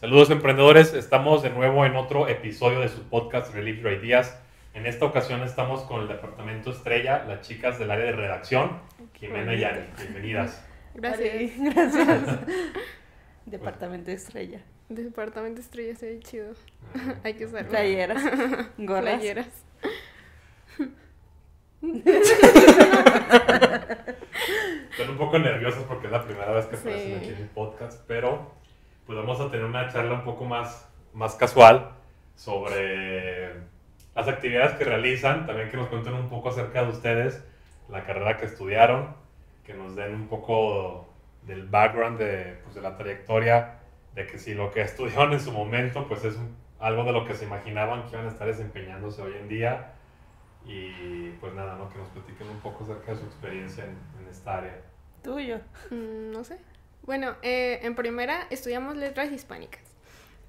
Saludos emprendedores, estamos de nuevo en otro episodio de su podcast Relieve Your Ideas. En esta ocasión estamos con el departamento Estrella, las chicas del área de redacción, Jimena y Yani. Bienvenidas. Gracias. Gracias. departamento Estrella. Departamento Estrella se ve chido. Ah, Hay que usar Playeras. Gorras. playeras. Están un poco nerviosos porque es la primera vez que Sí. aparecen aquí en el podcast, pero pues vamos a tener una charla un poco más, más casual sobre las actividades que realizan, también que nos cuenten un poco acerca de ustedes, la carrera que estudiaron, que nos den un poco del background de, pues, de la trayectoria, de que si lo que estudiaron en su momento pues es algo de lo que se imaginaban que iban a estar desempeñándose hoy en día. Y pues nada, ¿no? que nos platiquen un poco acerca de su experiencia en, en esta área. Tuyo. Mm, no sé. Bueno, eh, en primera estudiamos letras hispánicas.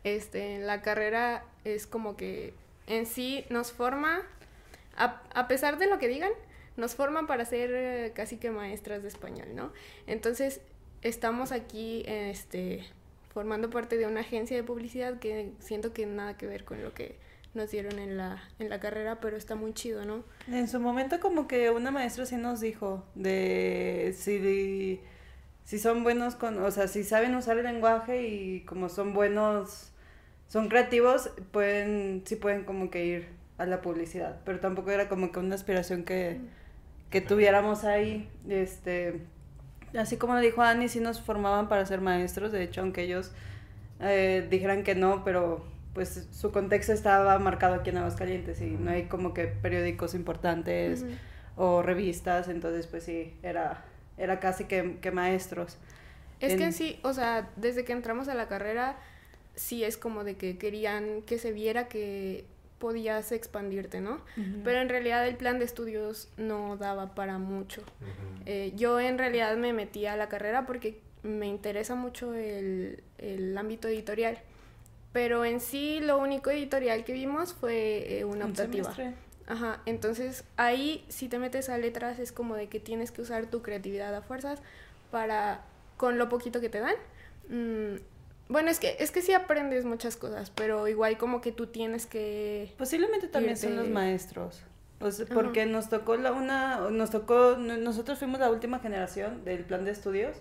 Este, la carrera es como que en sí nos forma, a, a pesar de lo que digan, nos forma para ser eh, casi que maestras de español, ¿no? Entonces, estamos aquí, este, formando parte de una agencia de publicidad que siento que nada que ver con lo que nos dieron en la, en la carrera, pero está muy chido, ¿no? En su momento como que una maestra sí nos dijo de si, si son buenos con, o sea, si saben usar el lenguaje y como son buenos, son creativos, pueden, sí pueden como que ir a la publicidad, pero tampoco era como que una aspiración que, que tuviéramos ahí, este, así como lo dijo Ani, sí nos formaban para ser maestros, de hecho, aunque ellos eh, dijeran que no, pero pues su contexto estaba marcado aquí en Aguascalientes y no hay como que periódicos importantes o revistas, entonces pues sí, era, era casi que, que maestros. Es que En- en sí, o sea, desde que entramos a la carrera, sí es como de que querían que se viera que podías expandirte, ¿no? Pero en realidad el plan de estudios no daba para mucho. Eh, yo en realidad me metí a la carrera porque me interesa mucho el, el ámbito editorial. Pero en sí lo único editorial que vimos fue eh, una Un optativa. semestre. Ajá, entonces ahí si te metes a letras es como de que tienes que usar tu creatividad a fuerzas para, con lo poquito que te dan. mm, bueno, es que, es que sí aprendes muchas cosas, pero igual como que tú tienes que... Posiblemente también son los maestros. Ajá. porque nos tocó la una, nos tocó, no- nosotros fuimos la última generación del plan de estudios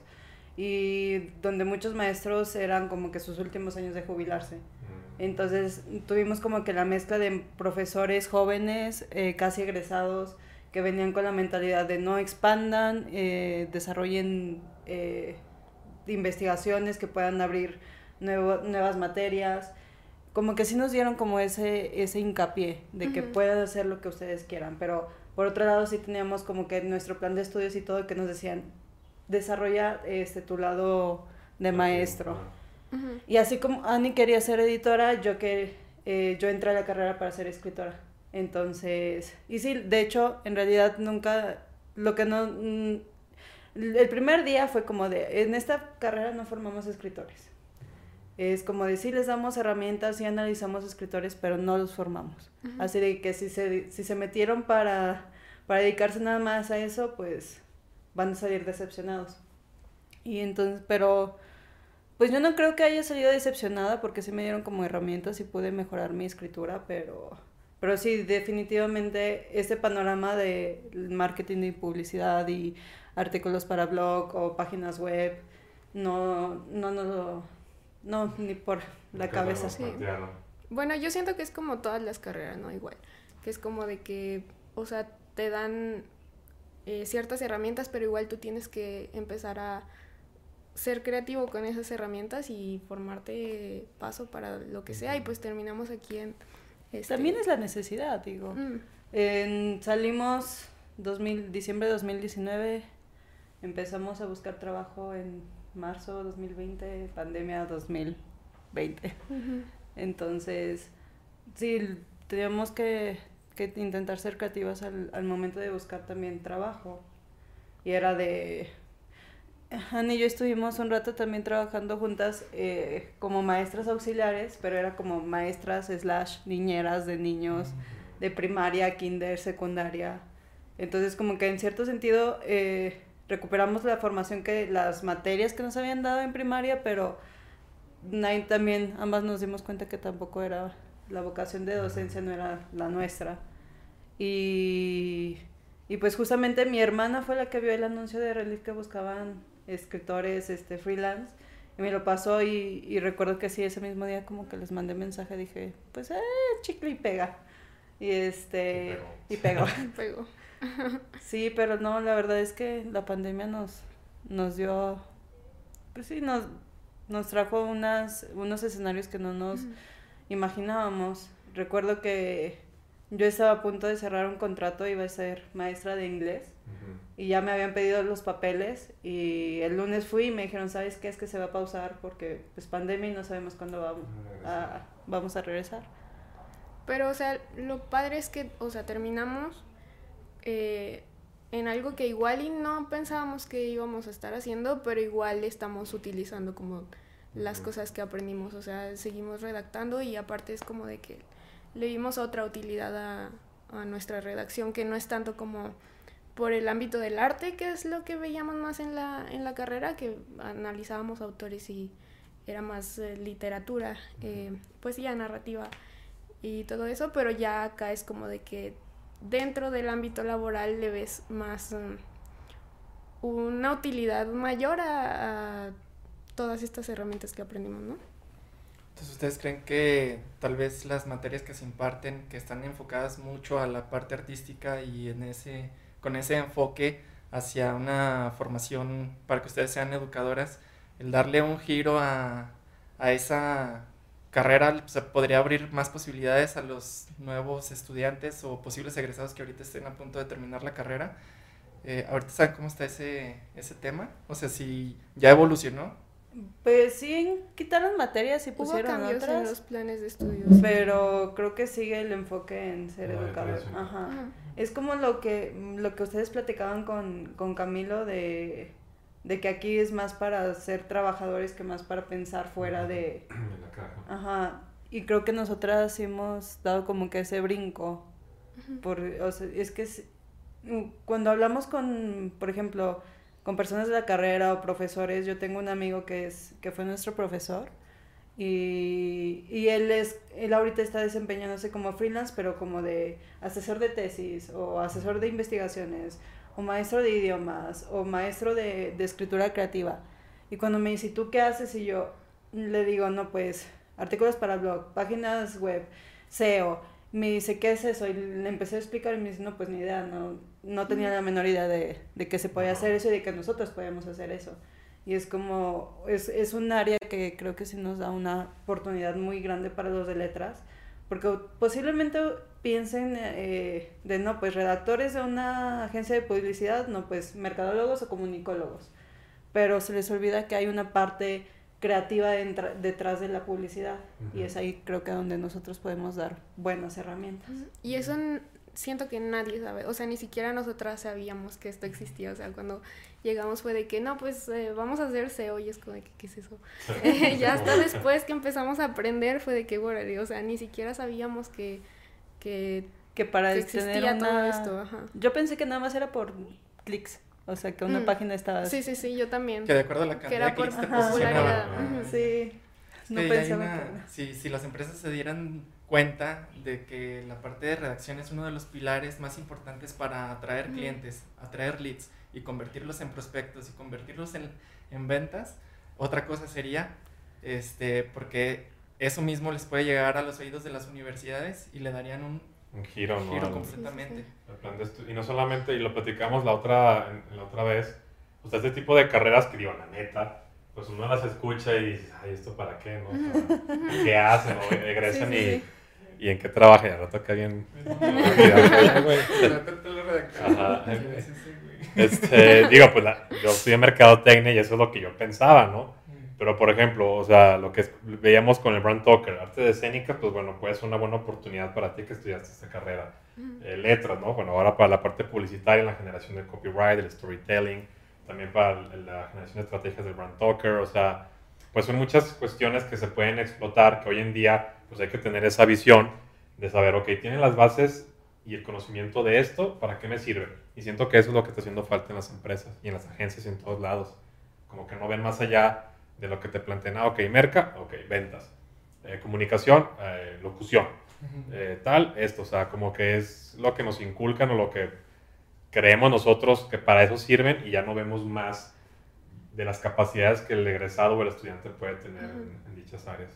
y donde muchos maestros eran como que sus últimos años de jubilarse. Entonces tuvimos como que la mezcla de profesores jóvenes, eh, casi egresados, que venían con la mentalidad de no expandan, eh, desarrollen eh, investigaciones que puedan abrir nuevo- nuevas materias. Como que sí nos dieron como ese, ese hincapié de que puedan hacer lo que ustedes quieran, pero por otro lado sí teníamos como que nuestro plan de estudios y todo que nos decían, desarrolla este, tu lado de maestro. Y así como Annie quería ser editora, yo que eh, yo entré a la carrera para ser escritora. Entonces, y sí, de hecho, en realidad nunca, lo que no, mm, el primer día fue como de, en esta carrera no formamos escritores. Es como de, sí les damos herramientas y analizamos escritores, pero no los formamos. Así de que si se, si se metieron para, para dedicarse nada más a eso, pues van a salir decepcionados. Y entonces, pero pues yo no creo que haya salido decepcionada porque sí me dieron como herramientas y pude mejorar mi escritura, pero, pero sí, definitivamente este panorama de marketing y publicidad y artículos para blog o páginas web, no, no, no, lo- no, ni por la cabeza. Sí. Bueno, yo siento que es como todas las carreras, ¿no? Igual. Que es como de que, o sea, te dan eh, ciertas herramientas, pero igual tú tienes que empezar a ser creativo con esas herramientas y formarte paso para lo que sea. Y pues terminamos aquí en... este- También es la necesidad, digo. Mm, En- salimos 2000, diciembre de 2019, empezamos a buscar trabajo en marzo 2020, pandemia 2020. ujú. Entonces, sí, teníamos que, que intentar ser creativas al, al momento de buscar también trabajo. Y era de... Ana y yo estuvimos un rato también trabajando juntas eh, como maestras auxiliares, pero era como maestras slash niñeras de niños de primaria, kinder, secundaria. Entonces, como que en cierto sentido eh, recuperamos la formación que las materias que nos habían dado en primaria, pero ahí también ambas nos dimos cuenta que tampoco era la vocación de docencia, no era la nuestra. Y, y pues justamente mi hermana fue la que vio el anuncio de Relief que buscaban escritores este, freelance y me lo pasó y, y, recuerdo que sí, ese mismo día como que les mandé mensaje, dije, pues, eh, chicle y pega. Y este, y pegó. pegó. sí, pero no, la verdad es que la pandemia nos, nos dio, pues sí, nos, nos trajo unas, unos escenarios que no nos imaginábamos. Recuerdo que yo estaba a punto de cerrar un contrato, iba a ser maestra de inglés y ya me habían pedido los papeles y el lunes fui y me dijeron, ¿sabes qué? Es que se va a pausar porque es pandemia y no sabemos cuándo vamos a, vamos a regresar. Pero, o sea, lo padre es que, o sea, terminamos eh, en algo que igual y no pensábamos que íbamos a estar haciendo, pero igual estamos utilizando como las cosas que aprendimos, o sea, seguimos redactando y aparte es como de que le dimos otra utilidad a, a nuestra redacción que no es tanto como por el ámbito del arte, que es lo que veíamos más en la, en la carrera, que analizábamos autores y era más eh, literatura, eh, poesía, narrativa y todo eso, pero ya acá es como de que dentro del ámbito laboral le ves más mm, una utilidad mayor a, a, todas estas herramientas que aprendimos, ¿no? Entonces, ¿ustedes creen que tal vez las materias que se imparten, que están enfocadas mucho a la parte artística y en ese con ese enfoque hacia una formación para que ustedes sean educadoras, el darle un giro a, a esa carrera se podría abrir más posibilidades a los nuevos estudiantes o posibles egresados que ahorita estén a punto de terminar la carrera. Eh, ¿Ahorita saben cómo está ese, ese tema? O sea, si ya evolucionó. Pues sí, quitaron materias y pusieron Hubo cambios otras. en los planes de estudios. Pero creo que sigue el enfoque en ser educador. Ajá. Es como lo que, lo que ustedes platicaban con, con Camilo de, de que aquí es más para ser trabajadores que más para pensar fuera de... la caja. Ajá. Y creo que nosotras hemos dado como que ese brinco. Por, o sea, es que es, cuando hablamos con, por ejemplo, con personas de la carrera o profesores, yo tengo un amigo que, es, que fue nuestro profesor y, y él, es, él ahorita está desempeñándose como freelance, pero como de asesor de tesis o asesor de investigaciones o maestro de idiomas o maestro de, de escritura creativa. Y cuando me dice, ¿y tú qué haces? Y yo le digo, no, pues artículos para blog, páginas web, SEO. Me dice, ¿qué es eso? Y le empecé a explicar y me dice, no, pues ni idea, no, no tenía la menor idea de, de que se podía hacer eso y de que nosotros podíamos hacer eso. Y es como, es, es un área que creo que sí nos da una oportunidad muy grande para los de letras, porque posiblemente piensen eh, de, no, pues redactores de una agencia de publicidad, no, pues mercadólogos o comunicólogos, pero se les olvida que hay una parte creativa detrás de la publicidad. Y es ahí creo que donde nosotros podemos dar buenas herramientas. Y eso siento que nadie sabe, o sea, ni siquiera nosotras sabíamos que esto existía, o sea, cuando llegamos fue de que, no, pues eh, vamos a hacer SEO y es como de que, ¿qué es eso? ya hasta después que empezamos a aprender fue de que, bueno, o sea, ni siquiera sabíamos que, que, que para que existía todo esto. Ajá. Yo pensé que nada más era por clics. O sea, que una mm. página estaba... Sí, sí, sí, yo también. Que de acuerdo a la cantidad que era por popularidad. Sí. No pensaba que... Si, si las empresas se dieran cuenta de que la parte de redacción es uno de los pilares más importantes para atraer clientes, atraer leads y convertirlos en prospectos y convertirlos en, en ventas, otra cosa sería, este, porque eso mismo les puede llegar a los oídos de las universidades y le darían un, un giro, un giro completamente. y no solamente, y lo platicamos la otra, la otra vez, pues este tipo de carreras que digo, la neta, pues uno las escucha y dice, ay, ¿esto para qué? No? ¿Qué hacen? O egresan y ¿Y en qué trabaja? Ya rato que alguien. este, digo, pues yo estoy en mercadotecnia y eso es lo que yo pensaba, ¿no? Pero, por ejemplo, o sea, lo que veíamos con el brand talker, arte de escénica, pues bueno, puede ser una buena oportunidad para ti que estudiaste esta carrera. Eh, letras, ¿no? Bueno, ahora para la parte publicitaria, la generación del copyright, el storytelling, también para la generación de estrategias del brand talker, o sea, pues son muchas cuestiones que se pueden explotar, que hoy en día pues hay que tener esa visión de saber, ok, tienen las bases y el conocimiento de esto, ¿para qué me sirve? Y siento que eso es lo que está haciendo falta en las empresas y en las agencias y en todos lados. Como que no ven más allá de lo que te plantean. Ah, ok, merca, ok, ventas. Eh, comunicación, eh, locución. Eh, tal, esto, o sea, como que es lo que nos inculcan o lo que creemos nosotros que para eso sirven y ya no vemos más de las capacidades que el egresado o el estudiante puede tener en, dichas áreas.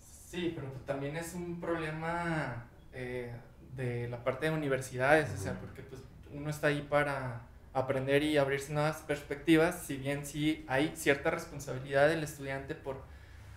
Sí, pero también es un problema de la parte de universidades, o sea, porque pues uno está ahí para aprender y abrirse nuevas perspectivas, si bien sí hay cierta responsabilidad del estudiante por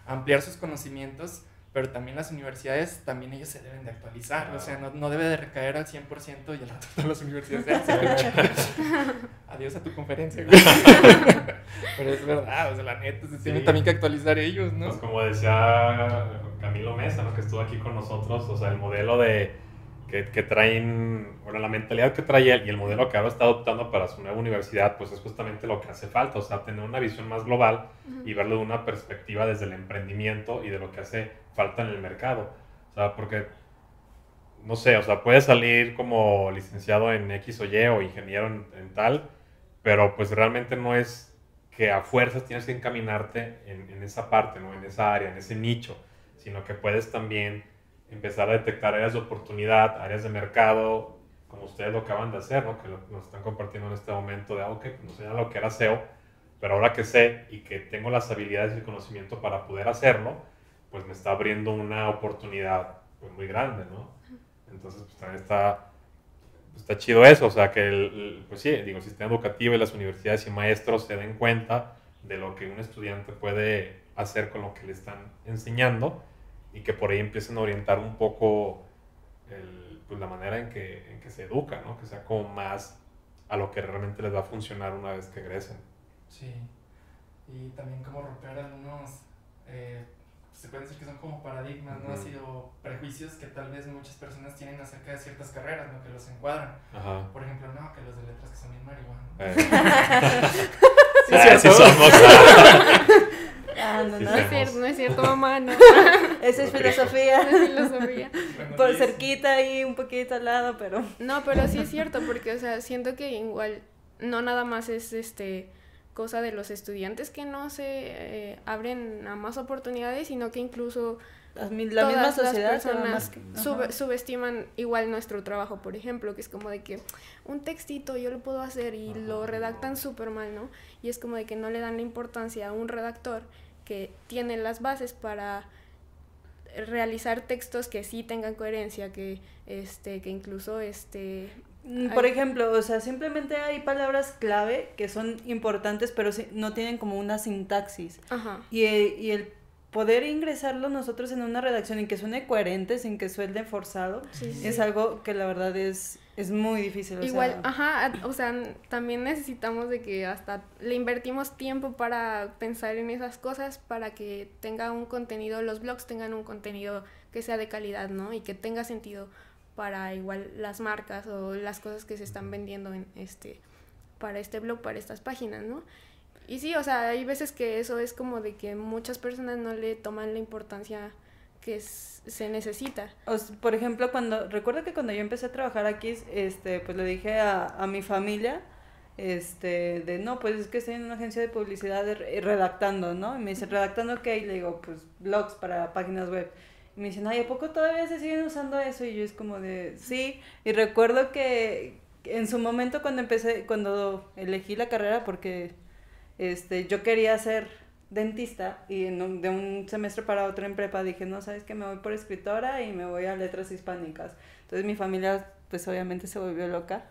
ampliar sus conocimientos, pero también las universidades, también ellos se deben de actualizar, o sea, no, no, debe de recaer al 100% y el rato de las universidades, adiós a tu conferencia, pero es verdad, o sea, la neta, se tienen también que actualizar ellos, ¿no? Pues como decía Camilo Mesa, ¿no? que estuvo aquí con nosotros, o sea, el modelo de que, que, traen, bueno, la mentalidad que trae él y el modelo que ahora está adoptando para su nueva universidad, pues es justamente lo que hace falta, o sea, tener una visión más global y verlo de una perspectiva desde el emprendimiento y de lo que hace falta en el mercado. O sea, porque, no sé, o sea, puedes salir como licenciado en X o Y o ingeniero en, en tal, pero pues realmente no es que a fuerzas tienes que encaminarte en, en esa parte, ¿no? En esa área, en ese nicho, sino que puedes también empezar a detectar áreas de oportunidad, áreas de mercado, como ustedes lo acaban de hacer, ¿no? que nos están compartiendo en este momento de, ah, ok, pues no sé lo que era SEO, pero ahora que sé y que tengo las habilidades y el conocimiento para poder hacerlo, pues me está abriendo una oportunidad pues, muy grande, ¿no? Entonces, pues también está, pues, está chido eso, o sea, que el, pues sí, digo, el sistema educativo y las universidades y maestros se den cuenta de lo que un estudiante puede hacer con lo que le están enseñando y que por ahí empiecen a orientar un poco el, pues, la manera en que, en que se educa, ¿no? Que sea como más a lo que realmente les va a funcionar una vez que egresen. Sí, y también como romper algunos, eh, se puede decir que son como paradigmas, ¿no? Así, o prejuicios que tal vez muchas personas tienen acerca de ciertas carreras, ¿no? Que los encuadran. Por ejemplo, no, que los de letras que son bien marihuana. Eh. sí, sí, sí somos. Ah, no, no. es cierto, no es cierto, mamá, no. Esa es filosofía. es filosofía. Por cerquita y un poquito al lado, pero. No, pero sí es cierto, porque, o sea, siento que igual no nada más es este cosa de los estudiantes que no se eh, abren a más oportunidades, sino que incluso la misma sociedad las personas subestiman igual nuestro trabajo, por ejemplo, que es como de que un textito yo lo puedo hacer y lo redactan súper mal, ¿no? Y es como de que no le dan la importancia a un redactor que tiene las bases para realizar textos que sí tengan coherencia, que este que incluso este mm, por ejemplo, o sea, simplemente hay palabras clave que son importantes, pero no tienen como una sintaxis. Ajá. Y, y el poder ingresarlo nosotros en una redacción y que suene coherente, sin que suene forzado, es algo que la verdad es, es muy difícil. Igual, ajá, o sea, también necesitamos de que hasta le invertimos tiempo para pensar en esas cosas, para que tenga un contenido, los blogs tengan un contenido que sea de calidad, ¿no? Y que tenga sentido para igual las marcas o las cosas que se están vendiendo en este para este blog, para estas páginas, ¿no? Y sí, o sea, hay veces que eso es como de que muchas personas no le toman la importancia que se necesita. por ejemplo, cuando recuerdo que cuando yo empecé a trabajar aquí, este, pues le dije a, a mi familia, este, de no, pues es que estoy en una agencia de publicidad redactando, ¿no? Y me dice, redactando qué? Y le digo, pues blogs para páginas web. Y me dicen, ay, ¿a poco todavía se siguen usando eso? Y yo es como de, sí. Y recuerdo que en su momento cuando empecé, cuando elegí la carrera, porque este, yo quería ser dentista y de un semestre para otro en prepa dije, no, sabes que me voy por escritora y me voy a letras hispánicas. Entonces mi familia pues obviamente se volvió loca.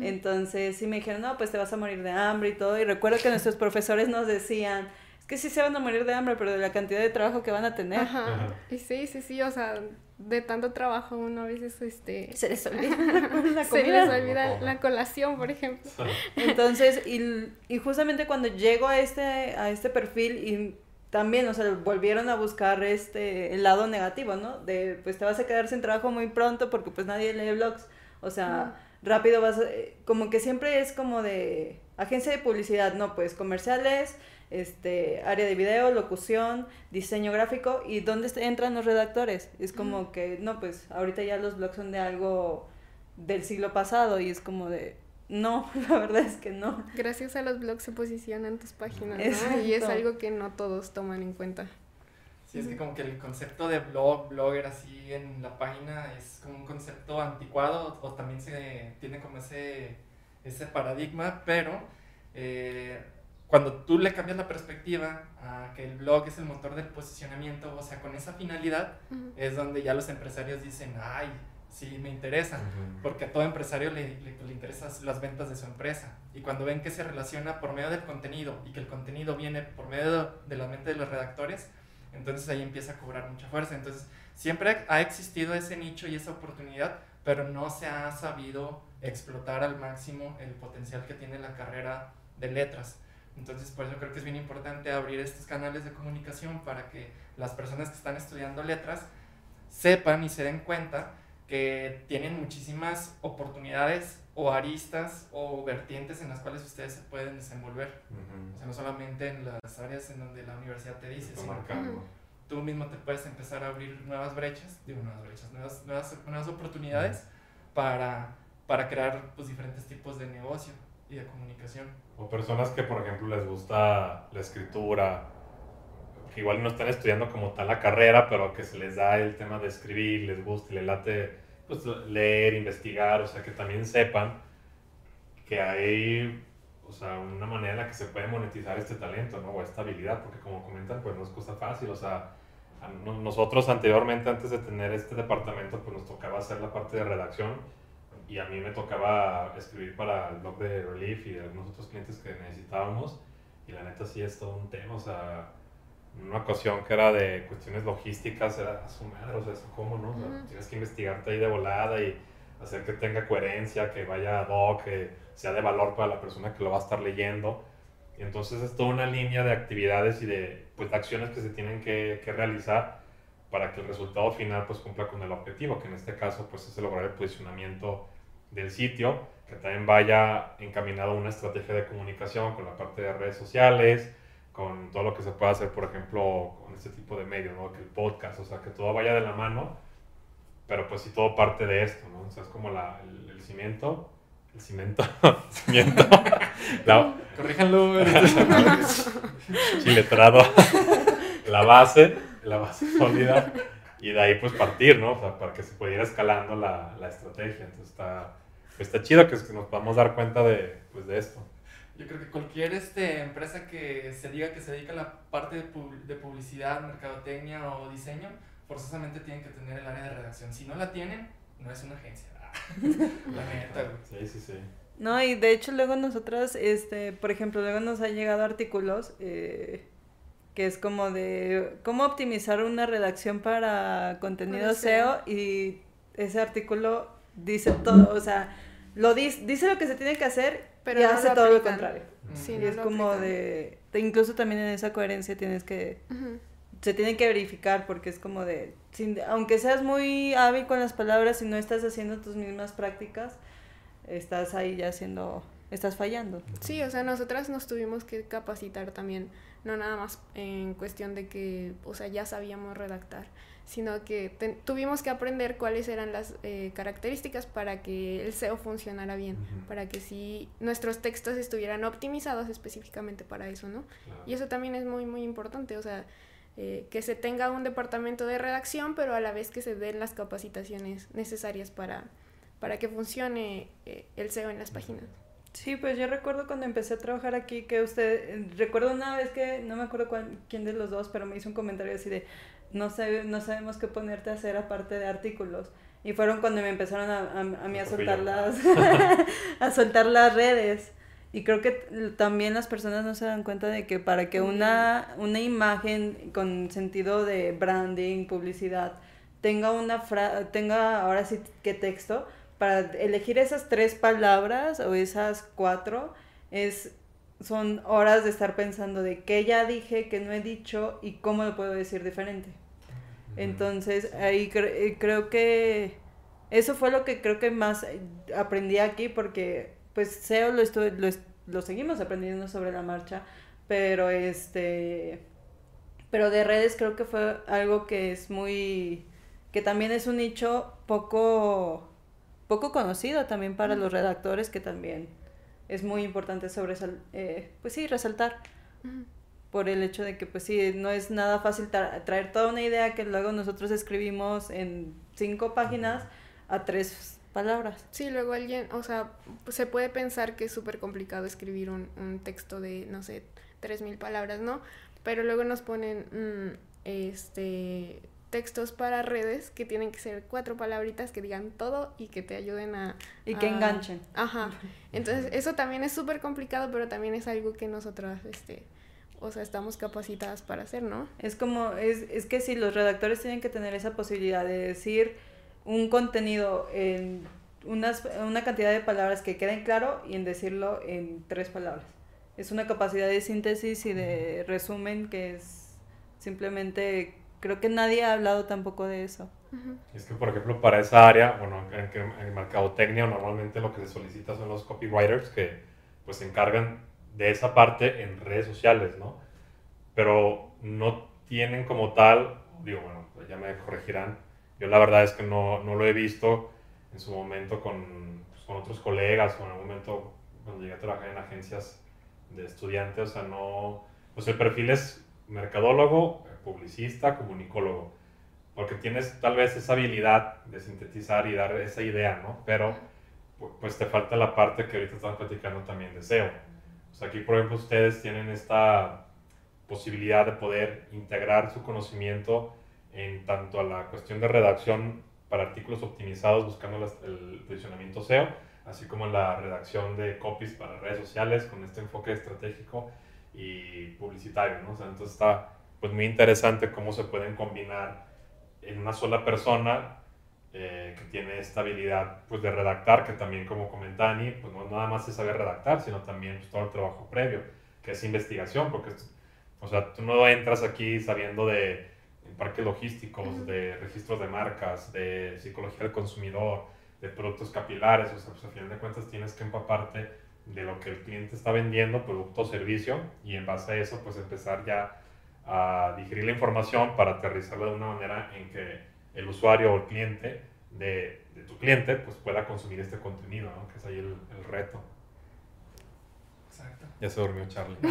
Entonces sí me dijeron, no, pues te vas a morir de hambre y todo. Y recuerdo que nuestros profesores nos decían, es que sí se van a morir de hambre, pero de la cantidad de trabajo que van a tener. Ajá. Y sí, sí, sí, o sea, de tanto trabajo uno a veces este se les olvida. La se les olvida la colación por ejemplo. Entonces y, y justamente cuando llego a este a este perfil y también o sea volvieron a buscar este el lado negativo no de pues te vas a quedar sin trabajo muy pronto porque pues nadie lee blogs. O sea rápido vas eh, como que siempre es como de agencia de publicidad no pues comerciales este, área de video, locución, diseño gráfico y dónde entran los redactores. Es como mm. que, no, pues ahorita ya los blogs son de algo del siglo pasado y es como de, no, la verdad es que no. Gracias a los blogs se posicionan tus páginas, ¿no? Y es algo que no todos toman en cuenta. Sí, es que como que el concepto de blog, blogger así en la página es como un concepto anticuado o también se tiene como ese, ese paradigma, pero eh, cuando tú le cambias la perspectiva a que el blog es el motor del posicionamiento, o sea, con esa finalidad, es donde ya los empresarios dicen, ay, sí, me interesa, porque a todo empresario le, le, le, interesan las ventas de su empresa. Y cuando ven que se relaciona por medio del contenido y que el contenido viene por medio de la mente de los redactores, entonces ahí empieza a cobrar mucha fuerza. Entonces, siempre ha existido ese nicho y esa oportunidad, pero no se ha sabido explotar al máximo el potencial que tiene la carrera de letras. Entonces, por eso creo que es bien importante abrir estos canales de comunicación para que las personas que están estudiando letras sepan y se den cuenta que tienen muchísimas oportunidades o aristas o vertientes en las cuales ustedes se pueden desenvolver. O sea, no solamente en las áreas en donde la universidad te dice, sino que tú mismo te puedes empezar a abrir nuevas brechas, digo nuevas brechas, nuevas, nuevas, nuevas oportunidades para, para crear pues, diferentes tipos de negocio y de comunicación. O personas que, por ejemplo, les gusta la escritura, que igual no están estudiando como tal la carrera, pero que se les da el tema de escribir, les gusta y les late pues, leer, investigar, o sea, que también sepan que hay o sea, una manera en la que se puede monetizar este talento, ¿no? O esta habilidad, porque como comentan, pues no es cosa fácil, o sea, nosotros anteriormente, antes de tener este departamento, pues nos tocaba hacer la parte de redacción y a mí me tocaba escribir para el blog de Relief y de algunos otros clientes que necesitábamos y la neta sí es todo un tema, o sea, una ocasión que era de cuestiones logísticas, era a su madre, o sea, eso cómo, ¿no? O sea, tienes que investigarte ahí de volada y hacer que tenga coherencia, que vaya ad hoc, que sea de valor para la persona que lo va a estar leyendo. Y entonces es toda una línea de actividades y de, pues, de acciones que se tienen que, que, realizar para que el resultado final pues cumpla con el objetivo, que en este caso pues es lograr el posicionamiento del sitio, que también vaya encaminado a una estrategia de comunicación con la parte de redes sociales, con todo lo que se puede hacer, por ejemplo, con este tipo de medios, ¿no? Que el podcast, o sea, que todo vaya de la mano, pero pues sí todo parte de esto, ¿no? O sea, es como la, el, el cimiento, el cimiento, cimiento, la, corríjanlo, chiletrado, la base, la base sólida, y de ahí pues partir, ¿no? O sea, para que se pueda ir escalando la, la estrategia, entonces está, pues, está chido que, que nos podamos dar cuenta de, pues, de esto. Yo creo que cualquier este, empresa que se diga que se dedica a la parte de, de publicidad, mercadotecnia o diseño, forzosamente tienen que tener el área de redacción. Si no la tienen, no es una agencia. la neta, Sí, sí, sí. No, y de hecho luego nosotras, este, por ejemplo, luego nos han llegado artículos eh, que es como de cómo optimizar una redacción para contenido SEO y ese artículo dice todo, o sea, lo dice, dice lo que se tiene que hacer pero y no hace lo todo lo contrario. Sí, y no es como de, de- incluso también en esa coherencia tienes que, se tiene que verificar porque es como de, sin- aunque seas muy hábil con las palabras y no estás haciendo tus mismas prácticas, estás ahí ya haciendo, estás fallando. Sí, o sea, nosotras nos tuvimos que capacitar también, no nada más en cuestión de que, o sea, ya sabíamos redactar, sino que ten- tuvimos que aprender cuáles eran las eh, características para que el SEO funcionara bien, para que sí nuestros textos estuvieran optimizados específicamente para eso, ¿no? Claro. Y eso también es muy, muy importante, o sea, eh, que se tenga un departamento de redacción, pero a la vez que se den las capacitaciones necesarias para, para que funcione eh, el SEO en las páginas. Sí, pues yo recuerdo cuando empecé a trabajar aquí que usted, eh, recuerdo una vez que, no me acuerdo cuál- quién de los dos, pero me hizo un comentario así de, no, sabe, no sabemos qué ponerte a hacer aparte de artículos. Y fueron cuando me empezaron a, a, a mí a soltar las, a soltar las redes. Y creo que también las personas no se dan cuenta de que para que una, una imagen con sentido de branding, publicidad, tenga una fra tenga ahora sí que texto, para elegir esas tres palabras o esas cuatro es son horas de estar pensando de qué ya dije, qué no he dicho y cómo lo puedo decir diferente. Entonces, ahí cre- eh, creo que eso fue lo que creo que más eh, aprendí aquí porque pues SEO lo, lo, lo seguimos aprendiendo sobre la marcha, pero este pero de redes creo que fue algo que es muy que también es un nicho poco poco conocido también para los redactores, que también es muy importante sobresal eh, pues sí, resaltar. Por el hecho de que, pues sí, no es nada fácil traer toda una idea que luego nosotros escribimos en cinco páginas a tres palabras. Sí, luego alguien, o sea, se puede pensar que es súper complicado escribir un, un, texto de, no sé, tres mil palabras, ¿no? Pero luego nos ponen, mm, este, textos para redes que tienen que ser cuatro palabritas que digan todo y que te ayuden a... Y que enganchen. Ajá. Entonces, eso también es súper complicado, pero también es algo que nosotras, este, o sea, estamos capacitadas para hacer, ¿no? Es como, es, es que si los redactores tienen que tener esa posibilidad de decir un contenido en unas, una cantidad de palabras que queden claro y en decirlo en tres palabras. Es una capacidad de síntesis y de resumen que es simplemente, creo que nadie ha hablado tampoco de eso. Es que, por ejemplo, para esa área, bueno, en, en mercadotecnia normalmente lo que se solicita son los copywriters que pues se encargan de esa parte en redes sociales, ¿no? Pero no tienen como tal, digo, bueno, ya me corregirán, yo la verdad es que no, no lo he visto en su momento con, pues, con, otros colegas o en algún momento cuando llegué a trabajar en agencias de estudiantes, o sea, no, pues el perfil es mercadólogo, publicista, comunicólogo, porque tienes tal vez esa habilidad de sintetizar y dar esa idea, ¿no? Pero pues te falta la parte que ahorita estamos platicando también de SEO. Sea, aquí, por ejemplo, ustedes tienen esta posibilidad de poder integrar su conocimiento en tanto a la cuestión de redacción para artículos optimizados buscando el posicionamiento SEO, así como la redacción de copies para redes sociales con este enfoque estratégico y publicitario, ¿no? O sea, entonces está pues muy interesante cómo se pueden combinar en una sola persona eh, que tiene esta habilidad pues de redactar, que también como comenta Ani, pues no nada más es saber redactar, sino también pues, todo el trabajo previo, que es investigación, porque o sea, tú no entras aquí sabiendo de parques logísticos, de registros de marcas, de psicología del consumidor, de productos capilares, o sea, pues al final de cuentas tienes que empaparte de lo que el cliente está vendiendo, producto o servicio, y en base a eso, pues empezar ya a digerir la información para aterrizarla de una manera en que el usuario o el cliente de, de tu cliente pues pueda consumir este contenido, ¿no? que es ahí el, el reto. Exacto. Ya se durmió Charlie. Qué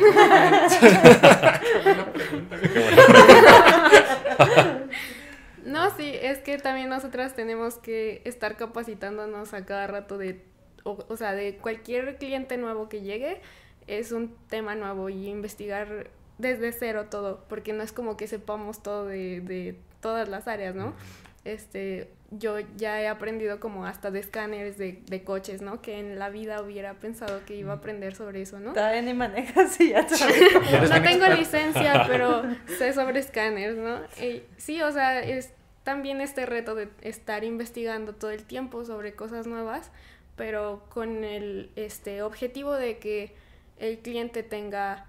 buena pregunta. No, sí, es que también nosotras tenemos que estar capacitándonos a cada rato de, o, sea, de cualquier cliente nuevo que llegue, es un tema nuevo y investigar desde cero todo, porque no es como que sepamos todo de, de todas las áreas, ¿no? Este, yo ya he aprendido como hasta de escáneres de, de, coches, ¿no? Que en la vida hubiera pensado que iba a aprender sobre eso, ¿no? Todavía ni manejas y ya No tengo licencia, pero sé sobre escáneres, ¿no? Y sí, o sea, es también este reto de estar investigando todo el tiempo sobre cosas nuevas, pero con el este objetivo de que el cliente tenga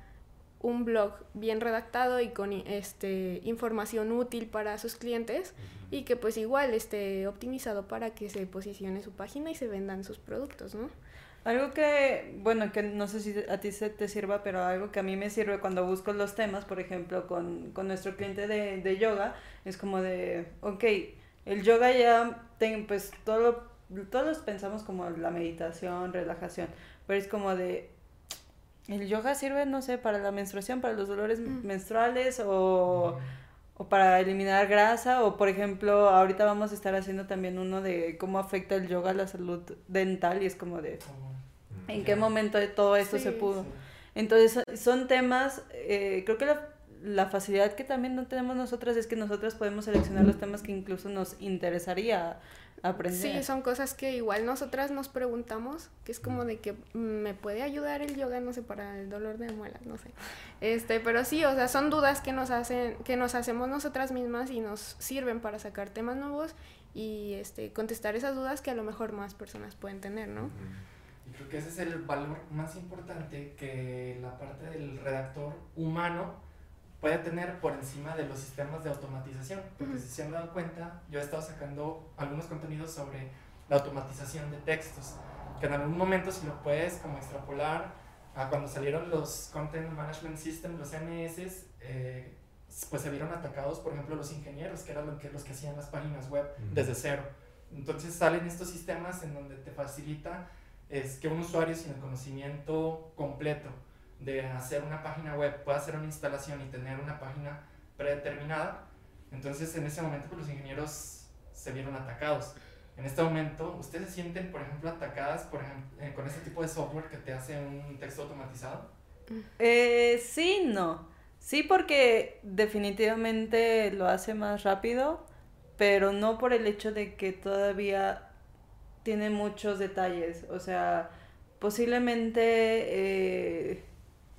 un blog bien redactado y con este información útil para sus clientes y que pues igual esté optimizado para que se posicione su página y se vendan sus productos, ¿no? Algo que, bueno, que no sé si a ti se te sirva, pero algo que a mí me sirve cuando busco los temas, por ejemplo, con, con nuestro cliente de, de, yoga, es como de, ok, el yoga ya, ten, pues todo, todos pensamos como la meditación, relajación, pero es como de, el yoga sirve, no sé, para la menstruación, para los dolores mm. menstruales o o para eliminar grasa o por ejemplo ahorita vamos a estar haciendo también uno de cómo afecta el yoga a la salud dental y es como de oh, en qué momento de todo esto se pudo entonces son temas eh, creo que la, la, facilidad que también no tenemos nosotras es que nosotras podemos seleccionar los temas que incluso nos interesaría aprender. Sí, son cosas que igual nosotras nos preguntamos, que es como de que me puede ayudar el yoga, no sé, para el dolor de muelas, no sé. Este, pero sí, o sea, son dudas que nos hacen, que nos hacemos nosotras mismas y nos sirven para sacar temas nuevos y este, contestar esas dudas que a lo mejor más personas pueden tener, ¿no? Y creo que ese es el valor más importante que la parte del redactor humano puede tener por encima de los sistemas de automatización. Porque si se han dado cuenta, yo he estado sacando algunos contenidos sobre la automatización de textos, que en algún momento si lo puedes como extrapolar a cuando salieron los Content Management Systems, los MS, eh, pues se vieron atacados, por ejemplo, los ingenieros, que eran los que, los que hacían las páginas web desde cero. Entonces salen estos sistemas en donde te facilita es que un usuario sin el conocimiento completo de hacer una página web pueda hacer una instalación y tener una página predeterminada. Entonces en ese momento pues, los ingenieros se vieron atacados. En este momento, ¿ustedes se sienten, por ejemplo, atacadas por ejemplo, con este tipo de software que te hace un texto automatizado? Eh, sí, no. Sí, porque definitivamente lo hace más rápido, pero no por el hecho de que todavía tiene muchos detalles. O sea, posiblemente, eh,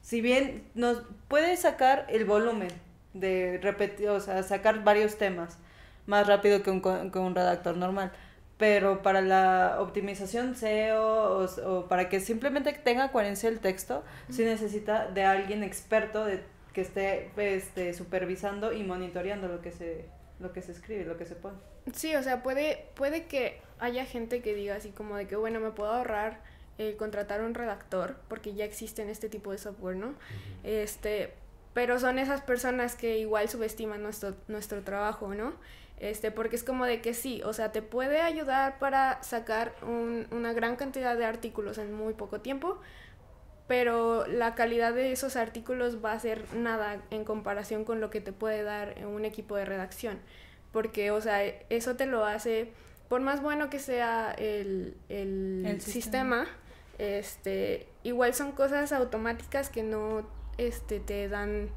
si bien nos puede sacar el volumen de repetir, o sea, sacar varios temas más rápido que un, que un redactor normal. Pero para la optimización SEO o, o, para que simplemente tenga coherencia el texto, sí necesita de alguien experto de, que esté este, supervisando y monitoreando lo que se lo que se escribe, lo que se pone. Sí, o sea, puede, puede que haya gente que diga así como de que, bueno, me puedo ahorrar eh, contratar un redactor, porque ya existen este tipo de software, ¿no? Este, pero son esas personas que igual subestiman nuestro, nuestro trabajo, ¿no? Este, porque es como de que sí, o sea, te puede ayudar para sacar un, una gran cantidad de artículos en muy poco tiempo, pero la calidad de esos artículos va a ser nada en comparación con lo que te puede dar un equipo de redacción. Porque, o sea, eso te lo hace, por más bueno que sea el, el, sistema, este, igual son cosas automáticas que no este, te dan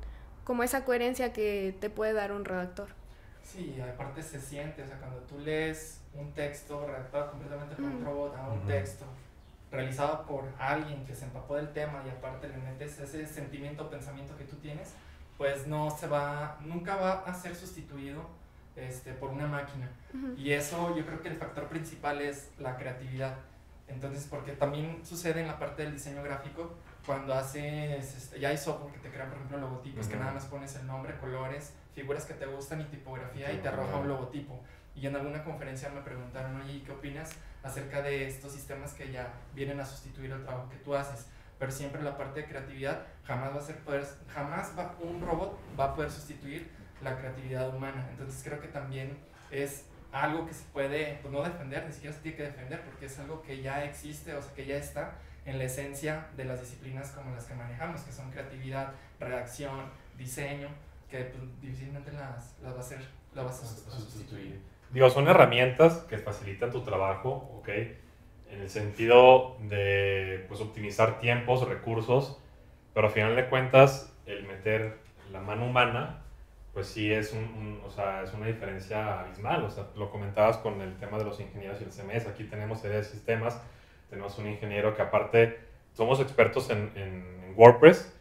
como esa coherencia que te puede dar un redactor. Sí, aparte se siente, o sea, cuando tú lees un texto redactado completamente por un robot a un texto realizado por alguien que se empapó del tema y aparte le metes ese sentimiento o pensamiento que tú tienes, pues no se va, nunca va a ser sustituido este, por una máquina. Y eso yo creo que el factor principal es la creatividad. Entonces, porque también sucede en la parte del diseño gráfico, cuando haces, este, ya hay software que te crea, por ejemplo, logotipos, que nada más pones el nombre, colores, figuras que te gustan y tipografía y te arroja un logotipo. Y en alguna conferencia me preguntaron, oye, ¿qué opinas acerca de estos sistemas que ya vienen a sustituir el trabajo que tú haces? Pero siempre la parte de creatividad jamás va a ser poder, jamás va, un robot va a poder sustituir la creatividad humana. Entonces creo que también es algo que se puede, pues no defender, ni siquiera se tiene que defender, porque es algo que ya existe, o sea, que ya está en la esencia de las disciplinas como las que manejamos, que son creatividad, redacción, diseño, que pues, difícilmente las, las va a hacer, las vas a sustituir. Digo, son herramientas que facilitan tu trabajo, ¿ok? En el sentido de pues, optimizar tiempos, recursos, pero al final de cuentas, el meter la mano humana, pues sí es, un, o sea, es una diferencia abismal. O sea, lo comentabas con el tema de los ingenieros y el CMS. Aquí tenemos serie de sistemas, tenemos un ingeniero que aparte somos expertos en, en WordPress,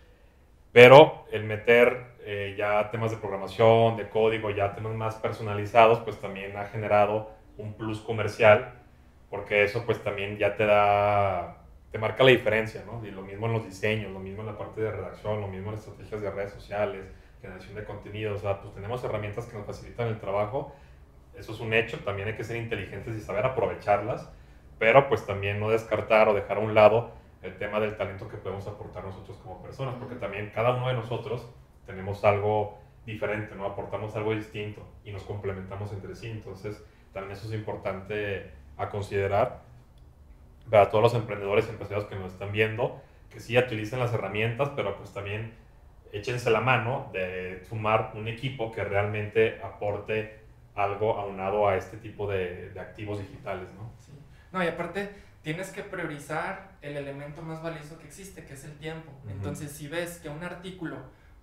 pero el meter eh, ya temas de programación, de código, ya temas más personalizados, pues también ha generado un plus comercial, porque eso pues también ya te da, te marca la diferencia, ¿no? Y lo mismo en los diseños, lo mismo en la parte de redacción, lo mismo en las estrategias de redes sociales, generación de contenido, o sea, pues tenemos herramientas que nos facilitan el trabajo, eso es un hecho, también hay que ser inteligentes y saber aprovecharlas, pero pues también no descartar o dejar a un lado el tema del talento que podemos aportar nosotros como personas, porque también cada uno de nosotros tenemos algo diferente, ¿no? Aportamos algo distinto y nos complementamos entre sí. Entonces, también eso es importante a considerar para todos los emprendedores y empresarios que nos están viendo, que sí utilicen las herramientas, pero pues también échense la mano de sumar un equipo que realmente aporte algo aunado a este tipo de, de activos digitales, ¿no? Sí. No, y aparte tienes que priorizar el elemento más valioso que existe, que es el tiempo. Entonces, si ves que un artículo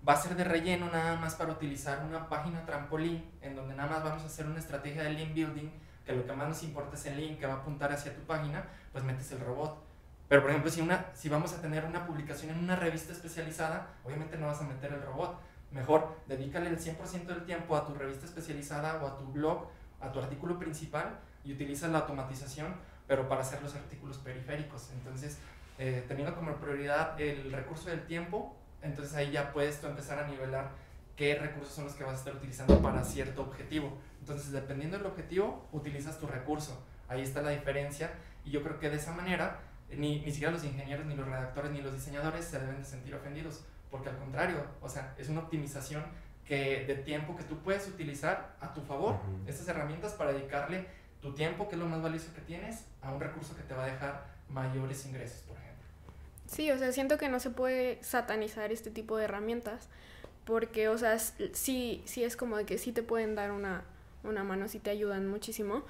va a ser de relleno nada más para utilizar una página trampolín en donde nada más vamos a hacer una estrategia de link building, que lo que más nos importa es el link que va a apuntar hacia tu página, pues metes el robot. Pero por ejemplo, si, una, si vamos a tener una publicación en una revista especializada, obviamente no vas a meter el robot. Mejor, dedícale el 100% del tiempo a tu revista especializada o a tu blog, a tu artículo principal y utiliza la automatización, pero para hacer los artículos periféricos. Entonces, eh, teniendo como prioridad el recurso del tiempo, entonces ahí ya puedes tú empezar a nivelar qué recursos son los que vas a estar utilizando para cierto objetivo. Entonces, dependiendo del objetivo, utilizas tu recurso. Ahí está la diferencia y yo creo que de esa manera ni, ni siquiera los ingenieros, ni los redactores, ni los diseñadores se deben de sentir ofendidos, porque al contrario, o sea, es una optimización que, de tiempo que tú puedes utilizar a tu favor, estas herramientas para dedicarle tu tiempo, que es lo más valioso que tienes, a un recurso que te va a dejar mayores ingresos, por ejemplo. Sí, o sea, siento que no se puede satanizar este tipo de herramientas porque, o sea, sí, sí es como de que sí te pueden dar una, una mano, sí te ayudan muchísimo,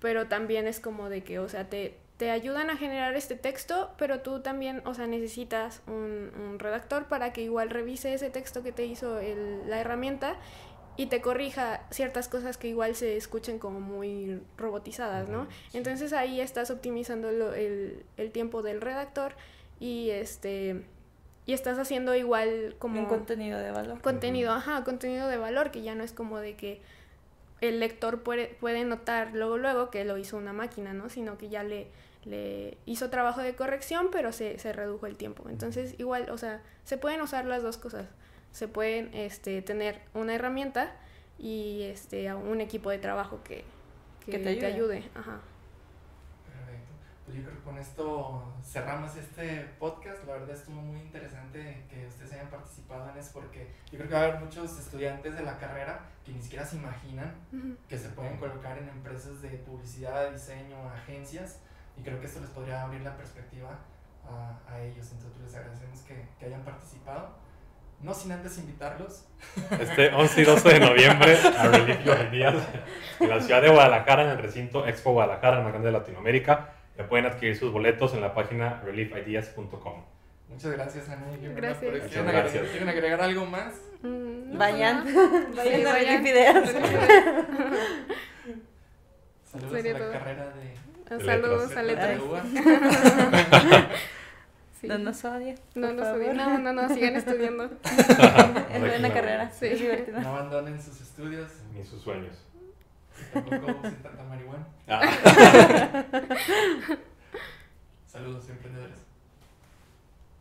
pero también es como de que, o sea, te, te ayudan a generar este texto, pero tú también, o sea, necesitas un, un redactor para que igual revise ese texto que te hizo el, la herramienta y te corrija ciertas cosas que igual se escuchen como muy robotizadas, ¿no? Entonces ahí estás optimizando el, el tiempo del redactor y este y estás haciendo igual como un contenido de valor. Contenido, ajá, contenido de valor que ya no es como de que el lector puede, puede notar luego luego que lo hizo una máquina, ¿no? Sino que ya le, le hizo trabajo de corrección, pero se, se redujo el tiempo. Entonces, igual, o sea, se pueden usar las dos cosas se pueden este, tener una herramienta y este, un equipo de trabajo que, que, te, ayude. Ajá. Perfecto. Pues yo creo que con esto cerramos este podcast. La verdad estuvo muy interesante que ustedes hayan participado en eso porque yo creo que va a haber muchos estudiantes de la carrera que ni siquiera se imaginan que se pueden colocar en empresas de publicidad, diseño, agencias y creo que esto les podría abrir la perspectiva a, a ellos. Entonces les agradecemos que, que hayan participado. No sin antes invitarlos. Este 11 y 12 de noviembre a Relief Your Ideas en la ciudad de Guadalajara, en el recinto Expo Guadalajara, el más grande de Latinoamérica. Ya pueden adquirir sus boletos en la página reliefideas.com. Muchas gracias, Ani. Gracias. ¿Quieren, agregar, ¿Quieren agregar algo más? Mm, vayan. vayan a Relief Ideas. Saludos a la carrera de... Saludos a letras. No nos odien. No nos odien. No, no, no, sigan estudiando. es buena carrera. Sí. Es divertida. No abandonen sus estudios. Ni sus sueños. tampoco usen tanta marihuana. Ah. Saludos, emprendedores.